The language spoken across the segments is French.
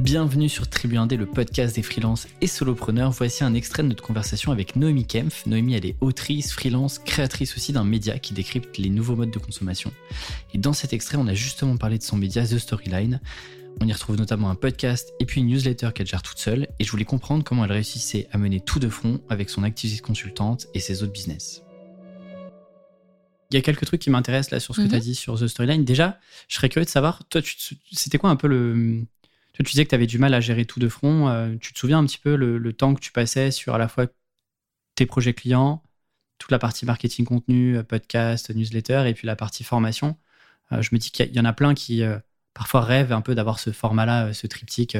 Bienvenue sur Tribu Indé, le podcast des freelances et solopreneurs. Voici un extrait de notre conversation avec Noémie Kempf. Noémie, elle est autrice, freelance, créatrice aussi d'un média qui décrypte les nouveaux modes de consommation. Et dans cet extrait, on a justement parlé de son média The Storyline. On y retrouve notamment un podcast et puis une newsletter qu'elle gère toute seule. Et je voulais comprendre comment elle réussissait à mener tout de front avec son activité consultante et ses autres business. Il y a quelques trucs qui m'intéressent là sur ce que tu as mhm. dit sur The Storyline. Déjà, je serais curieux de savoir, toi, c'était quoi un peu le, tu disais que tu avais du mal à gérer tout de front. Euh, tu te souviens un petit peu le, temps que tu passais sur à la fois tes projets clients, toute la partie marketing contenu, euh, podcast, newsletter, et puis la partie formation. Euh, je me dis qu'il y, en a plein qui parfois rêvent un peu d'avoir ce format-là, ce triptyque.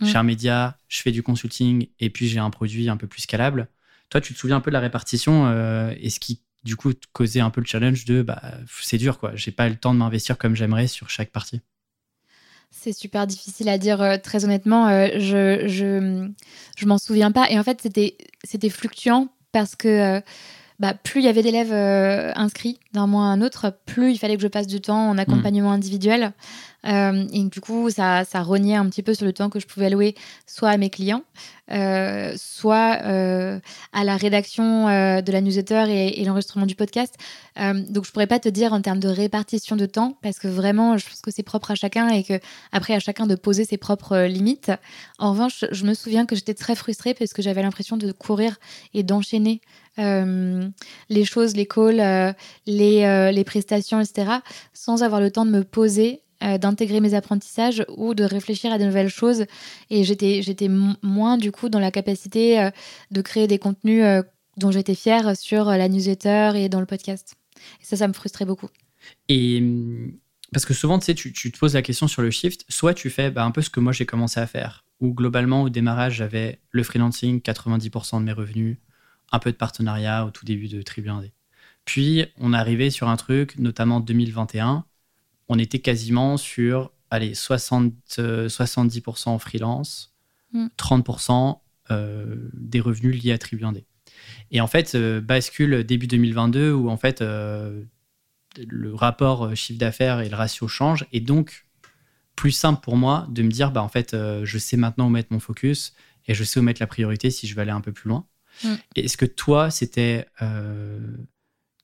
Mm. J'ai un média, je fais du consulting, et puis j'ai un produit un peu plus scalable. Toi, tu te souviens un peu de la répartition et ce qui, du coup, causait un peu le challenge de bah, c'est dur, quoi. J'ai pas le temps de m'investir comme j'aimerais sur chaque partie. C'est super difficile à dire euh, très honnêtement. Euh, je je, je m'en souviens pas. Et en fait, c'était fluctuant parce que euh, bah, plus il y avait d'élèves inscrits d'un mois à un autre, plus il fallait que je passe du temps en accompagnement individuel. Euh, et du coup, ça, ça reniait un petit peu sur le temps que je pouvais allouer soit à mes clients, euh, soit euh, à la rédaction de la newsletter et, l'enregistrement du podcast. donc, je pourrais pas te dire en termes de répartition de temps, parce que vraiment, je pense que c'est propre à chacun et que après, à chacun de poser ses propres limites. En revanche, je me souviens que j'étais très frustrée parce que j'avais l'impression de courir et d'enchaîner les choses, les calls, les, les prestations, etc., sans avoir le temps de me poser euh, d'intégrer mes apprentissages ou de réfléchir à de nouvelles choses. Et j'étais, j'étais moins, du coup, dans la capacité euh, de créer des contenus euh, dont j'étais fière sur la newsletter et dans le podcast. Et ça, ça me frustrait beaucoup. Et hum, parce que souvent, tu sais, tu, te poses la question sur le shift. Soit tu fais bah, un peu ce que moi j'ai commencé à faire, où globalement, au démarrage, j'avais le freelancing, 90% de mes revenus, un peu de partenariat au tout début de Tribu 1D. Puis, on est arrivé sur un truc, notamment 2021, on était quasiment sur allez, 60, 70% en freelance, 30% mm. euh, des revenus liés à Tribu Et en fait, euh, bascule début 2022 où en fait euh, le rapport chiffre d'affaires et le ratio changent. Et donc, plus simple pour moi de me dire, bah, en fait, je sais maintenant où mettre mon focus et je sais où mettre la priorité si je veux aller un peu plus loin. Mm. Est-ce que toi, c'était.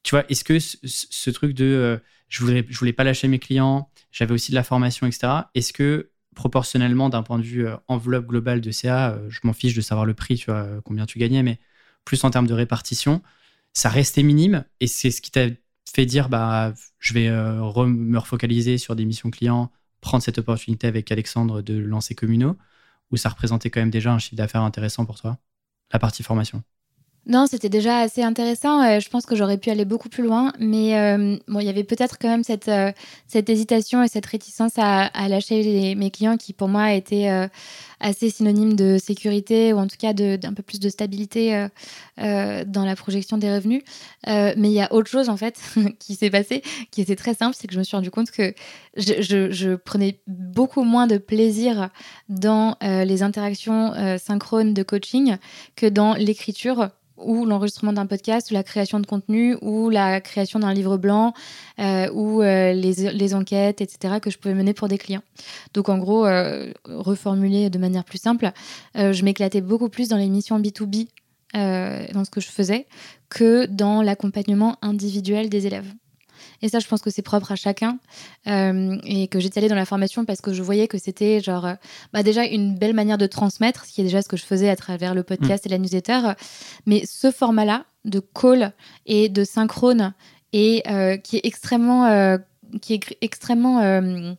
tu vois, est-ce que ce truc de je voulais, voulais pas lâcher mes clients, j'avais aussi de la formation, etc. Est-ce que proportionnellement, d'un point de vue euh, enveloppe globale de CA, euh, je m'en fiche de savoir le prix, tu vois, euh, combien tu gagnais, mais plus en termes de répartition, ça restait minime et c'est ce qui t'a fait dire, bah, je vais me refocaliser sur des missions clients, prendre cette opportunité avec Alexandre de lancer Communo, ou ça représentait quand même déjà un chiffre d'affaires intéressant pour toi, la partie formation non, c'était déjà assez intéressant. Euh, je pense que j'aurais pu aller beaucoup plus loin, mais euh, il y avait peut-être quand même cette, euh, cette hésitation et cette réticence à, lâcher mes clients qui, pour moi, étaient assez synonymes de sécurité ou en tout cas d'un peu plus de stabilité dans la projection des revenus. mais il y a autre chose en fait qui s'est passé, qui était très simple, c'est que je me suis rendu compte que je, prenais beaucoup moins de plaisir dans les interactions synchrones de coaching que dans l'écriture ou l'enregistrement d'un podcast, ou la création de contenu, ou la création d'un livre blanc, euh, ou euh, les, les, enquêtes, etc., que je pouvais mener pour des clients. Donc en gros, euh, reformuler de manière plus simple, je m'éclatais beaucoup plus dans les missions B2B, dans ce que je faisais, que dans l'accompagnement individuel des élèves. Et ça, je pense que c'est propre à chacun. Euh, et que j'étais allée dans la formation parce que je voyais que c'était genre, euh, bah déjà une belle manière de transmettre, ce qui est déjà ce que je faisais à travers le podcast mm. et la newsletter. Mais ce format-là de call et de synchrone et euh, qui est extrêmement, qui est extrêmement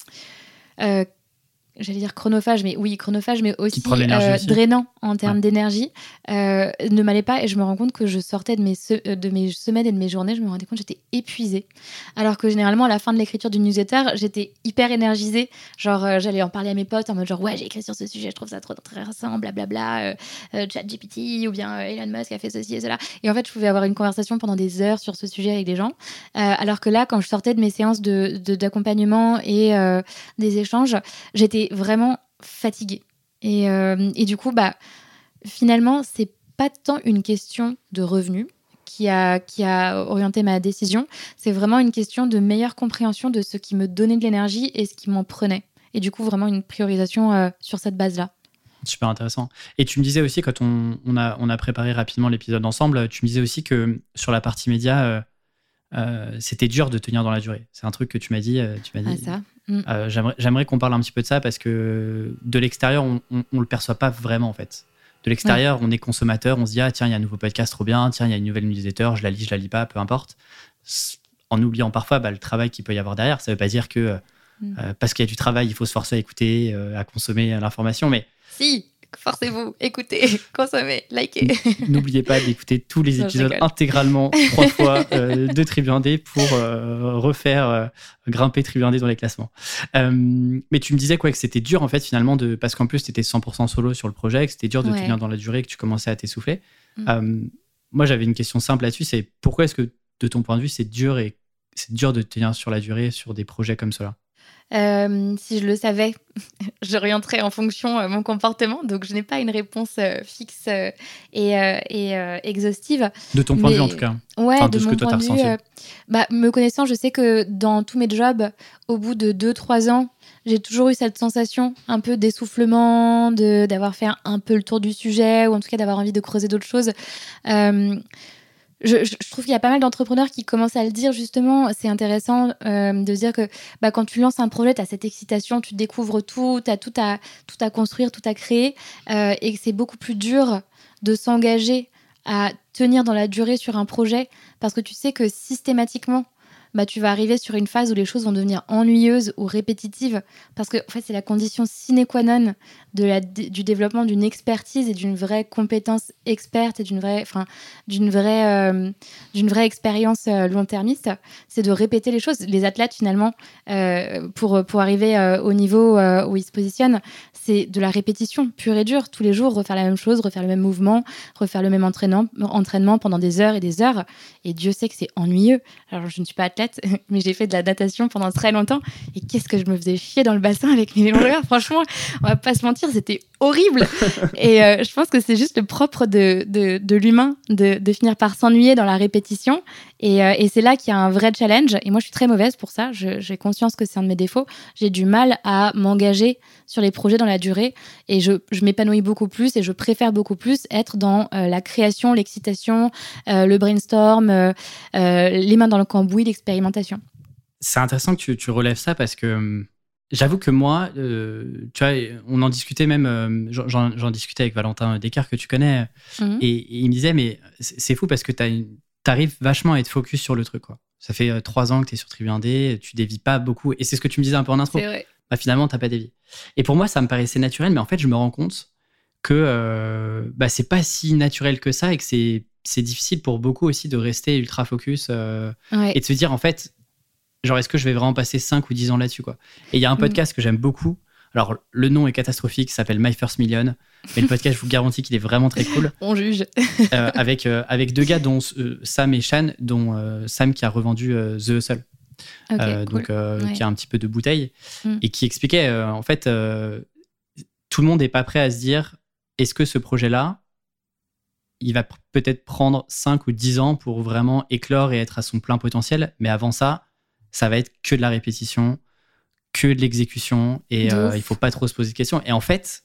j'allais dire chronophage, mais oui, chronophage, mais aussi, euh, drainant en termes d'énergie, euh, ne m'allait pas. Et je me rends compte que je sortais de mes, euh, de mes semaines et de mes journées, je me rendais compte que j'étais épuisée. Alors que généralement, à la fin de l'écriture du newsletter, j'étais hyper énergisée. Genre, j'allais en parler à mes potes en mode genre, ouais, j'ai écrit sur ce sujet, je trouve ça trop intéressant, blablabla, chat GPT ou bien Elon Musk a fait ceci et cela. Et en fait, je pouvais avoir une conversation pendant des heures sur ce sujet avec des gens. alors que là, quand je sortais de mes séances d'accompagnement de, et des échanges, j'étais vraiment fatiguée. Et, euh, et, du coup, bah, finalement, c'est pas tant une question de revenus qui a, qui a orienté ma décision, c'est vraiment une question de meilleure compréhension de ce qui me donnait de l'énergie et ce qui m'en prenait. Et du coup, vraiment une priorisation sur cette base-là. Super intéressant. Et tu me disais aussi, quand on, on, a, on a préparé rapidement l'épisode ensemble, tu me disais aussi que sur la partie média, euh, euh, c'était dur de tenir dans la durée. C'est un truc que tu m'as dit. Euh, tu m'as dit. Ah, ça. Mm. J'aimerais qu'on parle un petit peu de ça parce que de l'extérieur, on ne le perçoit pas vraiment en fait. De l'extérieur, on est consommateur, on se dit ah tiens il y a un nouveau podcast trop bien, tiens il y a une nouvelle newsletter, je la lis, je la lis pas, peu importe. En oubliant parfois bah, le travail qu'il peut y avoir derrière. Ça veut pas dire que mm. parce qu'il y a du travail, il faut se forcer à écouter, à consommer l'information, mais si, forcez-vous, écoutez, consommez, likez. N'oubliez pas d'écouter tous les épisodes intégralement trois fois euh, de Tribu pour euh, refaire euh, grimper Tribu dans les classements. mais tu me disais quoi que c'était dur en fait finalement de parce qu'en plus tu étais 100% solo sur le projet, que c'était dur de tenir dans la durée, que tu commençais à t'essouffler. Mm. moi j'avais une question simple là-dessus, c'est pourquoi est-ce que de ton point de vue c'est dur et c'est dur de tenir sur la durée sur des projets comme cela? Euh, si je le savais, j'orienterais en fonction euh, mon comportement. Donc, je n'ai pas une réponse euh, fixe et, exhaustive. De ton point de vue, en tout cas. Ouais, de, ce que toi, as ressenti. bah, me connaissant, je sais que dans tous mes jobs, au bout de 2-3 ans, j'ai toujours eu cette sensation un peu d'essoufflement, d'avoir fait un, peu le tour du sujet, ou en tout cas d'avoir envie de creuser d'autres choses je, trouve qu'il y a pas mal d'entrepreneurs qui commencent à le dire justement. C'est intéressant euh, de dire que bah, quand tu lances un projet, tu as cette excitation, tu découvres tout, tu as tout à, tout à construire, tout à créer, euh, et que c'est beaucoup plus dur de s'engager à tenir dans la durée sur un projet parce que tu sais que systématiquement, bah, tu vas arriver sur une phase où les choses vont devenir ennuyeuses ou répétitives parce que en fait, c'est la condition sine qua non de la, du développement d'une expertise et d'une vraie compétence experte et d'une vraie, enfin, d'une vraie, euh, d'une vraie expérience euh, long-termiste, c'est de répéter les choses. Les athlètes, finalement, euh, pour, pour arriver au niveau où ils se positionnent, c'est de la répétition pure et dure. Tous les jours, refaire la même chose, refaire le même mouvement, refaire le même entraînement, entraînement pendant des heures et des heures. Et Dieu sait que c'est ennuyeux. Alors, je ne suis pas athlète, mais j'ai fait de la natation pendant très longtemps. Et qu'est-ce que je me faisais chier dans le bassin avec mes longueurs. Franchement, on va pas se mentir, c'était horrible. et euh, je pense que c'est juste le propre de, de, l'humain de, de, finir par s'ennuyer dans la répétition. Et, euh, et c'est là qu'il y a un vrai challenge. Et moi, je suis très mauvaise pour ça. J'ai conscience que c'est un de mes défauts. J'ai du mal à m'engager sur les projets dans la durée. Et je, je m'épanouis beaucoup plus et je préfère beaucoup plus être dans euh, la création, l'excitation, le brainstorm, les mains dans le cambouis, l'expérimentation. C'est intéressant que tu, tu relèves ça parce que hum, J'avoue que moi, euh, tu vois, on en discutait même, euh, j'en discutais avec Valentin Descartes que tu connais, mhm. et, il me disait, mais c'est fou parce que tu arrives vachement à être focus sur le truc. Quoi. Ça fait euh, trois ans que tu es sur Tribu 1D, tu dévis pas beaucoup, et c'est ce que tu me disais un peu en intro. Vrai. Bah, finalement, t'as pas dévié. Et pour moi, ça me paraissait naturel, mais en fait, je me rends compte que bah, c'est pas si naturel que ça et que c'est difficile pour beaucoup aussi de rester ultra focus et de se dire, en fait, genre est-ce que je vais vraiment passer 5 ou 10 ans là-dessus quoi Et il y a un mm. podcast que j'aime beaucoup. Alors le nom est catastrophique, s'appelle My First Million, mais le podcast je vous garantis qu'il est vraiment très cool. On juge. Euh, avec euh, avec deux gars dont euh, Sam et Shan, dont Sam qui a revendu The Hustle. donc qui a un petit peu de bouteille mm. et qui expliquait en fait tout le monde n'est pas prêt à se dire est-ce que ce projet là il va peut-être prendre 5 ou 10 ans pour vraiment éclore et être à son plein potentiel mais avant ça ça va être que de la répétition, que de l'exécution, et euh, il faut pas trop se poser de questions. Et en fait,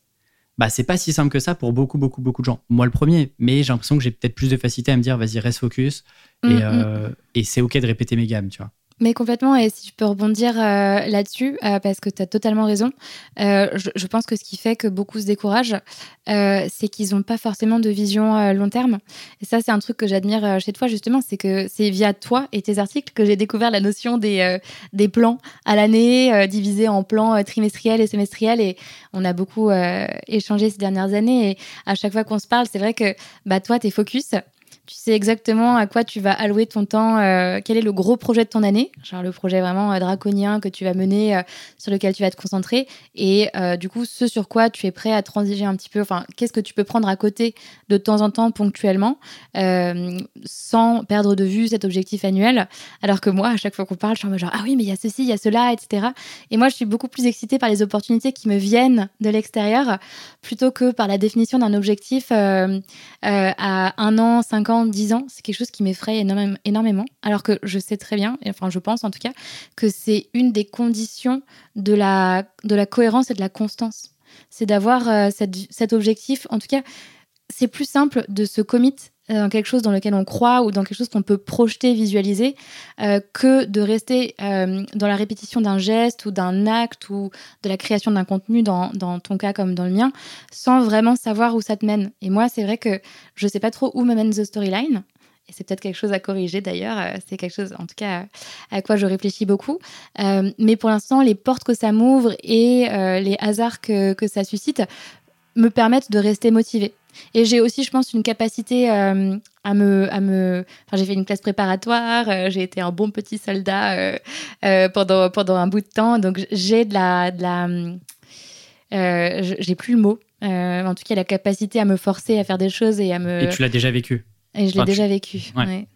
bah, c'est pas si simple que ça pour beaucoup, beaucoup, beaucoup de gens. Moi, le premier, mais j'ai l'impression que j'ai peut-être plus de facilité à me dire, vas-y, reste focus, et, mm, mm. Euh, et c'est OK de répéter mes gammes, tu vois. Mais complètement, et si je peux rebondir euh, là-dessus, euh, parce que tu as totalement raison, euh, je, pense que ce qui fait que beaucoup se découragent, c'est qu'ils n'ont pas forcément de vision long terme. Et ça, c'est un truc que j'admire chez toi, justement, c'est que c'est via toi et tes articles que j'ai découvert la notion des, plans à l'année, divisés en plans trimestriels et semestriels. Et on a beaucoup échangé ces dernières années. Et à chaque fois qu'on se parle, c'est vrai que bah, toi, tu es focus tu sais exactement à quoi tu vas allouer ton temps, euh, quel est le gros projet de ton année, genre le projet vraiment euh, draconien que tu vas mener, euh, sur lequel tu vas te concentrer, et du coup ce sur quoi tu es prêt à transiger un petit peu, enfin qu'est-ce que tu peux prendre à côté de temps en temps ponctuellement, sans perdre de vue cet objectif annuel, alors que moi à chaque fois qu'on parle, je suis en mode ah oui mais il y a ceci, il y a cela, etc. Et moi je suis beaucoup plus excitée par les opportunités qui me viennent de l'extérieur, plutôt que par la définition d'un objectif à un an, cinq ans, ans, 10 ans, c'est quelque chose qui m'effraie énormément, alors que je sais très bien, enfin je pense en tout cas, que c'est une des conditions de la, de la cohérence et de la constance. C'est d'avoir euh, cet objectif, en tout cas, c'est plus simple de se commit dans quelque chose dans lequel on croit ou dans quelque chose qu'on peut projeter, visualiser, euh, que de rester euh, dans la répétition d'un geste ou d'un acte ou de la création d'un contenu, dans, dans, ton cas comme dans le mien, sans vraiment savoir où ça te mène. Et moi, c'est vrai que je ne sais pas trop où me mène The Storyline. Et c'est peut-être quelque chose à corriger d'ailleurs. C'est quelque chose, en tout cas, à quoi je réfléchis beaucoup. mais pour l'instant, les portes que ça m'ouvre et les hasards que, que ça suscite me permettent de rester motivée. Et j'ai aussi, je pense, une capacité euh, à me, à me. Enfin, j'ai fait une classe préparatoire. Euh, j'ai été un bon petit soldat euh, pendant pendant un bout de temps. Donc j'ai de la, de la. j'ai plus le mot. en tout cas, la capacité à me forcer à faire des choses et à me. Et tu l'as déjà vécu. Et je l'ai déjà vécu. Ouais.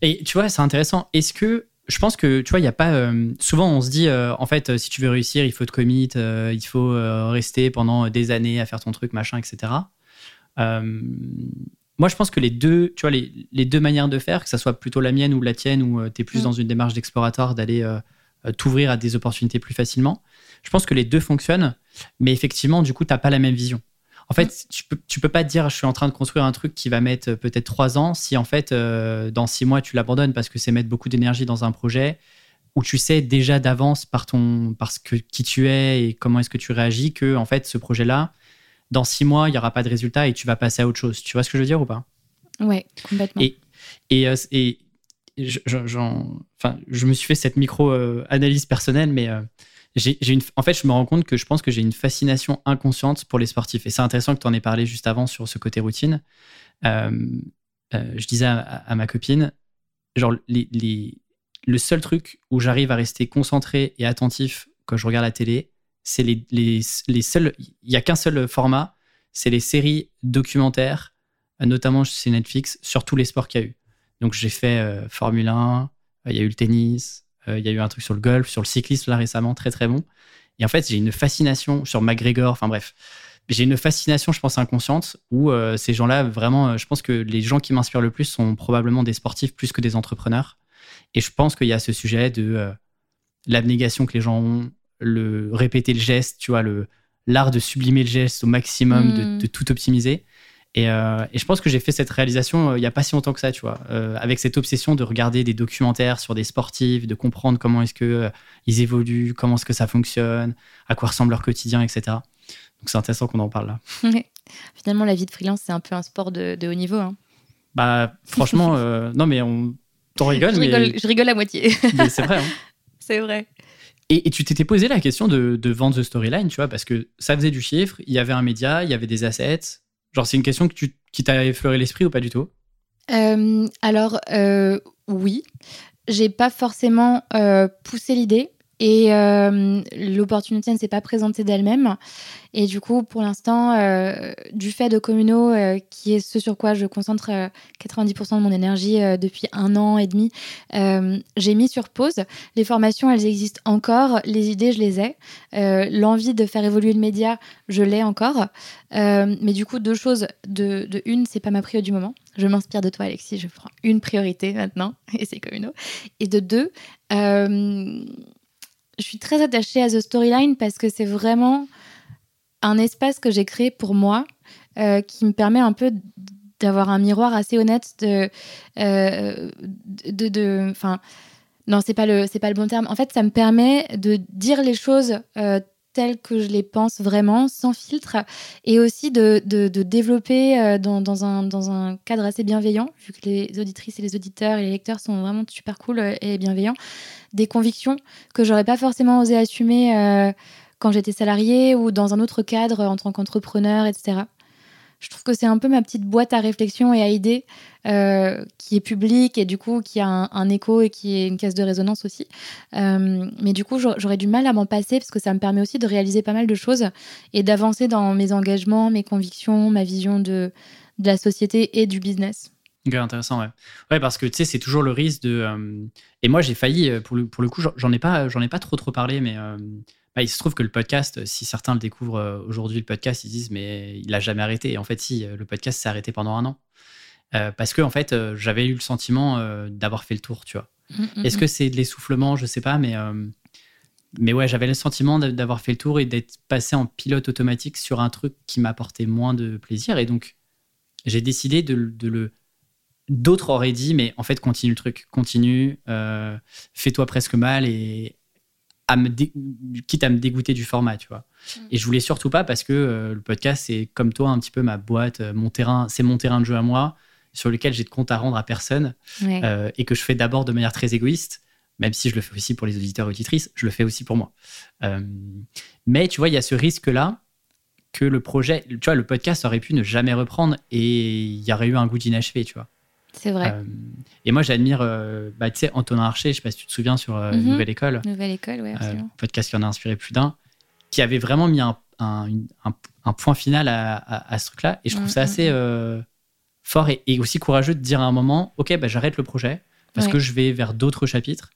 Et tu vois, c'est intéressant. Est-ce que je pense que tu vois, il y a pas. souvent, on se dit, en fait, si tu veux réussir, il faut te commit, il faut rester pendant des années à faire ton truc, machin, etc. Euh, moi, je pense que les deux, tu vois, les, les, deux manières de faire, que ça soit plutôt la mienne ou la tienne, où euh, tu es plus mm. dans une démarche d'exploratoire, d'aller euh, t'ouvrir à des opportunités plus facilement, je pense que les deux fonctionnent, mais effectivement, du coup, tu n'as pas la même vision. En fait, mm. tu peux, tu peux pas te dire, je suis en train de construire un truc qui va mettre peut-être trois ans, si en fait, dans six mois, tu l'abandonnes parce que c'est mettre beaucoup d'énergie dans un projet où tu sais déjà d'avance par ton, parce que qui tu es et comment est-ce que tu réagis que en fait, ce projet-là, dans six mois, il n'y aura pas de résultat et tu vas passer à autre chose. Tu vois ce que je veux dire ou pas? Ouais, complètement. Et, et, euh, et je, enfin, je me suis fait cette micro-analyse personnelle, mais euh, j'ai une, en fait, je me rends compte que je pense que j'ai une fascination inconsciente pour les sportifs. Et c'est intéressant que tu en aies parlé juste avant sur ce côté routine. Euh, je disais à, ma copine, genre, les, les, le seul truc où j'arrive à rester concentré et attentif quand je regarde la télé, c'est les, les, les, seuls. Il n'y a qu'un seul format, c'est les séries documentaires, notamment chez Netflix, sur tous les sports qu'il y a eu. Donc j'ai fait euh, Formule 1, euh, il y a eu le tennis, euh, il y a eu un truc sur le golf, sur le cyclisme là récemment, très très bon. Et en fait, j'ai une fascination sur McGregor, enfin bref. J'ai une fascination, je pense, inconsciente, où ces gens-là, vraiment, je pense que les gens qui m'inspirent le plus sont probablement des sportifs plus que des entrepreneurs. Et je pense qu'il y a ce sujet de l'abnégation que les gens ont, le répéter le geste, tu vois, le l'art de sublimer le geste au maximum, de, hmm. tout optimiser. Euh, et, je pense que j'ai fait cette réalisation euh, il n'y a pas si longtemps que ça, tu vois, euh, avec cette obsession de regarder des documentaires sur des sportifs, de comprendre comment est-ce que ils évoluent, comment est-ce que ça fonctionne, à quoi ressemble leur quotidien, etc. Donc c'est intéressant qu'on en parle là. Finalement, la vie de freelance, c'est un peu un sport de, haut niveau. Hein. Bah, franchement, non, mais on t'en rigole. je, rigole je rigole à moitié. c'est vrai. Hein. C'est vrai. Et, tu t'étais posé la question de, vendre The Storyline, tu vois, parce que ça faisait du chiffre, il y avait un média, il y avait des assets. Genre, c'est une question que tu, qui t'a effleuré l'esprit ou pas du tout? Euh, Alors, euh, oui. J'ai pas forcément euh, poussé l'idée. Et euh, l'opportunité ne s'est pas présentée d'elle-même. Et du coup, pour l'instant, euh, du fait de Communo, euh, qui est ce sur quoi je concentre 90% de mon énergie depuis un an et demi, j'ai mis sur pause. Les formations, elles existent encore. Les idées, je les ai. L'envie de faire évoluer le média, je l'ai encore. mais du coup, deux choses. De, de une, c'est pas ma priorité du moment. Je m'inspire de toi, Alexis. Je prends une priorité maintenant, et c'est Communo. Et de deux, je suis très attachée à The Storyline parce que c'est vraiment un espace que j'ai créé pour moi euh, qui me permet un peu d'avoir un miroir assez honnête de. Euh, de, enfin, non, c'est pas, pas le bon terme. En fait, ça me permet de dire les choses euh, telles que je les pense vraiment, sans filtre, et aussi de, de, développer dans, dans, un, dans un cadre assez bienveillant, vu que les auditrices et les auditeurs et les lecteurs sont vraiment super cool et bienveillants des convictions que j'aurais pas forcément osé assumer euh, quand j'étais salariée ou dans un autre cadre en tant qu'entrepreneur, etc. Je trouve que c'est un peu ma petite boîte à réflexion et à idées euh, qui est publique et du coup qui a un, écho et qui est une caisse de résonance aussi. Euh, mais du coup, j'aurais du mal à m'en passer parce que ça me permet aussi de réaliser pas mal de choses et d'avancer dans mes engagements, mes convictions, ma vision de, la société et du business. intéressant, ouais. Ouais, parce que tu sais, c'est toujours le risque de. Et moi, j'ai failli, euh, pour le, pour le coup, j'en ai, pas, ai pas trop trop parlé, mais euh, bah, il se trouve que le podcast, si certains le découvrent euh, aujourd'hui, le podcast, ils disent, mais il a jamais arrêté. Et en fait, si, le podcast s'est arrêté pendant un an. parce que en fait, j'avais eu le sentiment d'avoir fait le tour, tu vois. Mm, mm, Est-ce que c'est de l'essoufflement? Je sais pas, mais mais ouais, j'avais le sentiment d'avoir fait le tour et d'être passé en pilote automatique sur un truc qui m'apportait moins de plaisir. Et donc, j'ai décidé de, le. D'autres auraient dit, mais en fait, continue le truc, continue, euh, fais-toi presque mal et à me quitte à me dégoûter du format, tu vois. Mm. Et je voulais surtout pas parce que euh, le podcast, c'est comme toi un petit peu ma boîte, euh, mon terrain, c'est mon terrain de jeu à moi, sur lequel j'ai de compte à rendre à personne et que je fais d'abord de manière très égoïste même si je le fais aussi pour les auditeurs et auditrices, je le fais aussi pour moi. Euh, mais tu vois, il y a ce risque-là que le projet, tu vois, le podcast aurait pu ne jamais reprendre et il y aurait eu un goût d'inachevé, tu vois. C'est vrai. Euh, et moi, j'admire, euh, bah, tu sais, Antonin Archer, je sais pas si tu te souviens sur mhm. Nouvelle École. Nouvelle École, oui, absolument. podcast qui en a inspiré plus d'un, qui avait vraiment mis un, un, point final à, à, ce truc-là. Et je trouve mm, ça mm, assez mm. fort et, aussi courageux de dire à un moment, OK, bah, j'arrête le projet parce que je vais vers d'autres chapitres.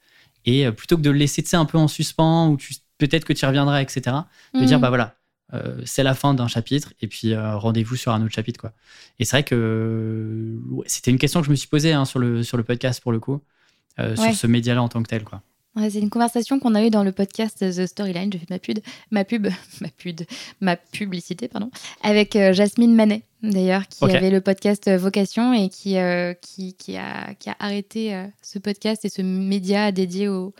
Et euh, plutôt que de le laisser un peu en suspens ou peut-être que tu y reviendras, etc., de dire, bah voilà, euh, c'est la fin d'un chapitre et puis euh, rendez-vous sur un autre chapitre. Quoi. Et c'est vrai que c'était une question que je me suis posée hein, sur, le, sur le podcast pour le coup, sur ce média-là en tant que tel. Quoi c'est une conversation qu'on a eue dans le podcast The Storyline. Je fais ma pub, ma pub, ma pub, ma publicité, pardon, avec euh, Jasmine Manet, d'ailleurs, qui avait le podcast euh, Vocation et qui, euh, qui, qui, a, qui a arrêté ce podcast et ce média dédié au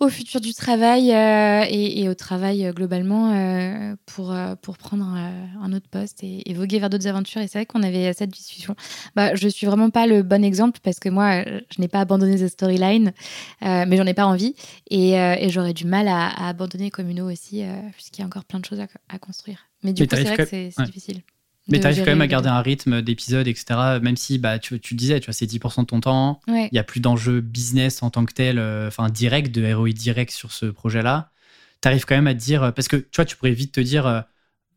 au futur du travail euh, et, au travail euh, globalement euh, pour, pour prendre un autre poste et, voguer vers d'autres aventures. Et c'est vrai qu'on avait cette discussion. Bah, je suis vraiment pas le bon exemple parce que moi, je n'ai pas abandonné The Storyline, mais j'en ai pas envie. Et, j'aurais du mal à, abandonner Communo aussi, puisqu'il y a encore plein de choses à, construire. Mais du coup, c'est vrai que c'est difficile. Mais tu arrives quand même à garder un rythme d'épisodes, etc. Même si bah, tu, tu disais, tu vois, c'est 10% de ton temps. Il n'y a plus d'enjeu business en tant que tel, euh, enfin direct, de ROI direct sur ce projet-là. Tu arrives quand même à te dire, parce que tu vois, tu pourrais vite te dire, euh,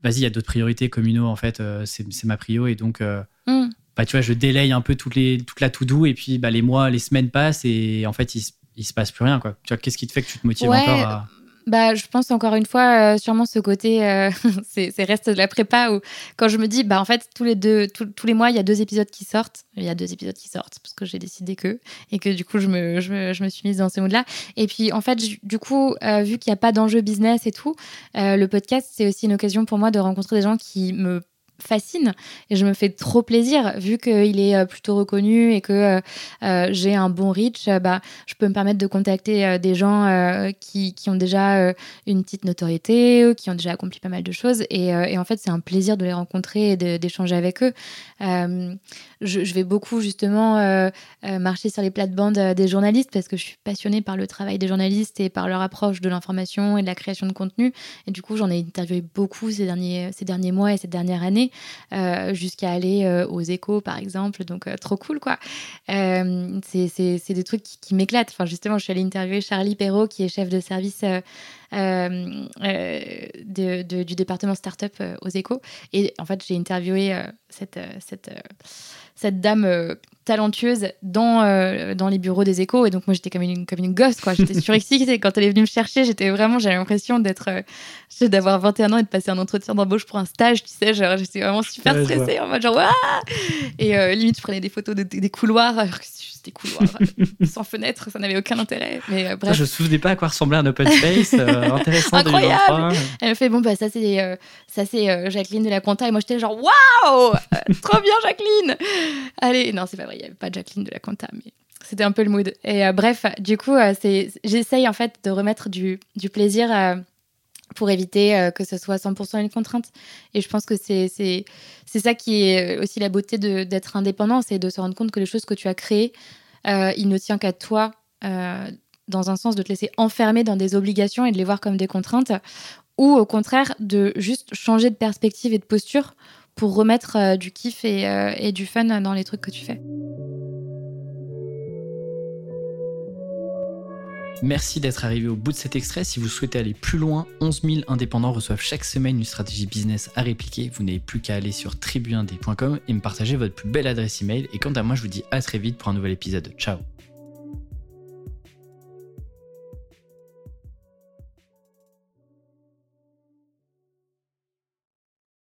vas-y, il y a d'autres priorités communaux, en fait, euh, c'est ma prio. Et donc, mm. bah, tu vois, je délaye un peu toutes les, toute la to-do. Et puis, bah, les mois, les semaines passent et en fait, il, il se passe plus rien. Quoi. Tu vois, qu'est-ce qui te fait que tu te motives encore à bah, je pense encore une fois, euh, sûrement ce côté, euh, c'est reste de la prépa où quand je me dis, bah en fait, tous les deux, tous les mois, il y a deux épisodes qui sortent. Il y a deux épisodes qui sortent parce que j'ai décidé que et que du coup, je me, je me, je me suis mise dans ce mood-là. Et puis, en fait, du coup, euh, vu qu'il n'y a pas d'enjeu business et tout, le podcast, c'est aussi une occasion pour moi de rencontrer des gens qui me fascine et je me fais trop plaisir vu qu'il est euh, plutôt reconnu et que euh, euh, j'ai un bon reach bah je peux me permettre de contacter des gens qui, qui, ont déjà une petite notoriété qui ont déjà accompli pas mal de choses et, en fait c'est un plaisir de les rencontrer et d'échanger avec eux. Je, vais beaucoup justement marcher sur les plates-bandes des journalistes parce que je suis passionnée par le travail des journalistes et par leur approche de l'information et de la création de contenu et du coup j'en ai interviewé beaucoup ces derniers, ces derniers mois et cette dernière année euh, jusqu'à aller euh, aux échos, par exemple. Donc, euh, trop cool, quoi. c'est des trucs qui, m'éclatent. Enfin, justement, je suis allée interviewer Charlie Perrault, qui est chef de service du département startup aux échos. Et en fait, j'ai interviewé cette, cette, cette dame talentueuse dans, euh, dans les bureaux des échos. Et donc, moi, j'étais comme une, comme une gosse, quoi. J'étais surexcitée. Quand elle est venue me chercher, j'étais vraiment, j'avais l'impression d'être, euh, d'avoir 21 ans et de passer un entretien d'embauche pour un stage, tu sais. Genre, j'étais vraiment super stressée en mode genre, Wouah Et euh, limite, je prenais des photos de, des couloirs, alors que des couloirs sans fenêtre, ça n'avait aucun intérêt. Mais bref. je ne me souvenais pas à quoi ressemblait un open space. intéressant. Incroyable. Elle me fait, bon, bah, ça, c'est, ça, c'est Jacqueline de la Compta. Et moi, j'étais genre, waouh! Trop bien, Jacqueline! Allez, non, c'est pas vrai il n'y avait pas Jacqueline de la Compta, mais c'était un peu le mood. Et euh, bref, du coup, euh, j'essaye en fait de remettre du, du plaisir euh, pour éviter que ce soit 100% une contrainte. Et je pense que c'est, ça qui est aussi la beauté d'être indépendant, c'est de se rendre compte que les choses que tu as créées, il ne tient qu'à toi, dans un sens de te laisser enfermer dans des obligations et de les voir comme des contraintes, ou au contraire de juste changer de perspective et de posture pour remettre euh, du kiff euh, et, du fun dans les trucs que tu fais. Merci d'être arrivé au bout de cet extrait. Si vous souhaitez aller plus loin, 11 000 indépendants reçoivent chaque semaine une stratégie business à répliquer. Vous n'avez plus qu'à aller sur tribuindé.com et me partager votre plus belle adresse email. Et quant à moi, je vous dis à très vite pour un nouvel épisode. Ciao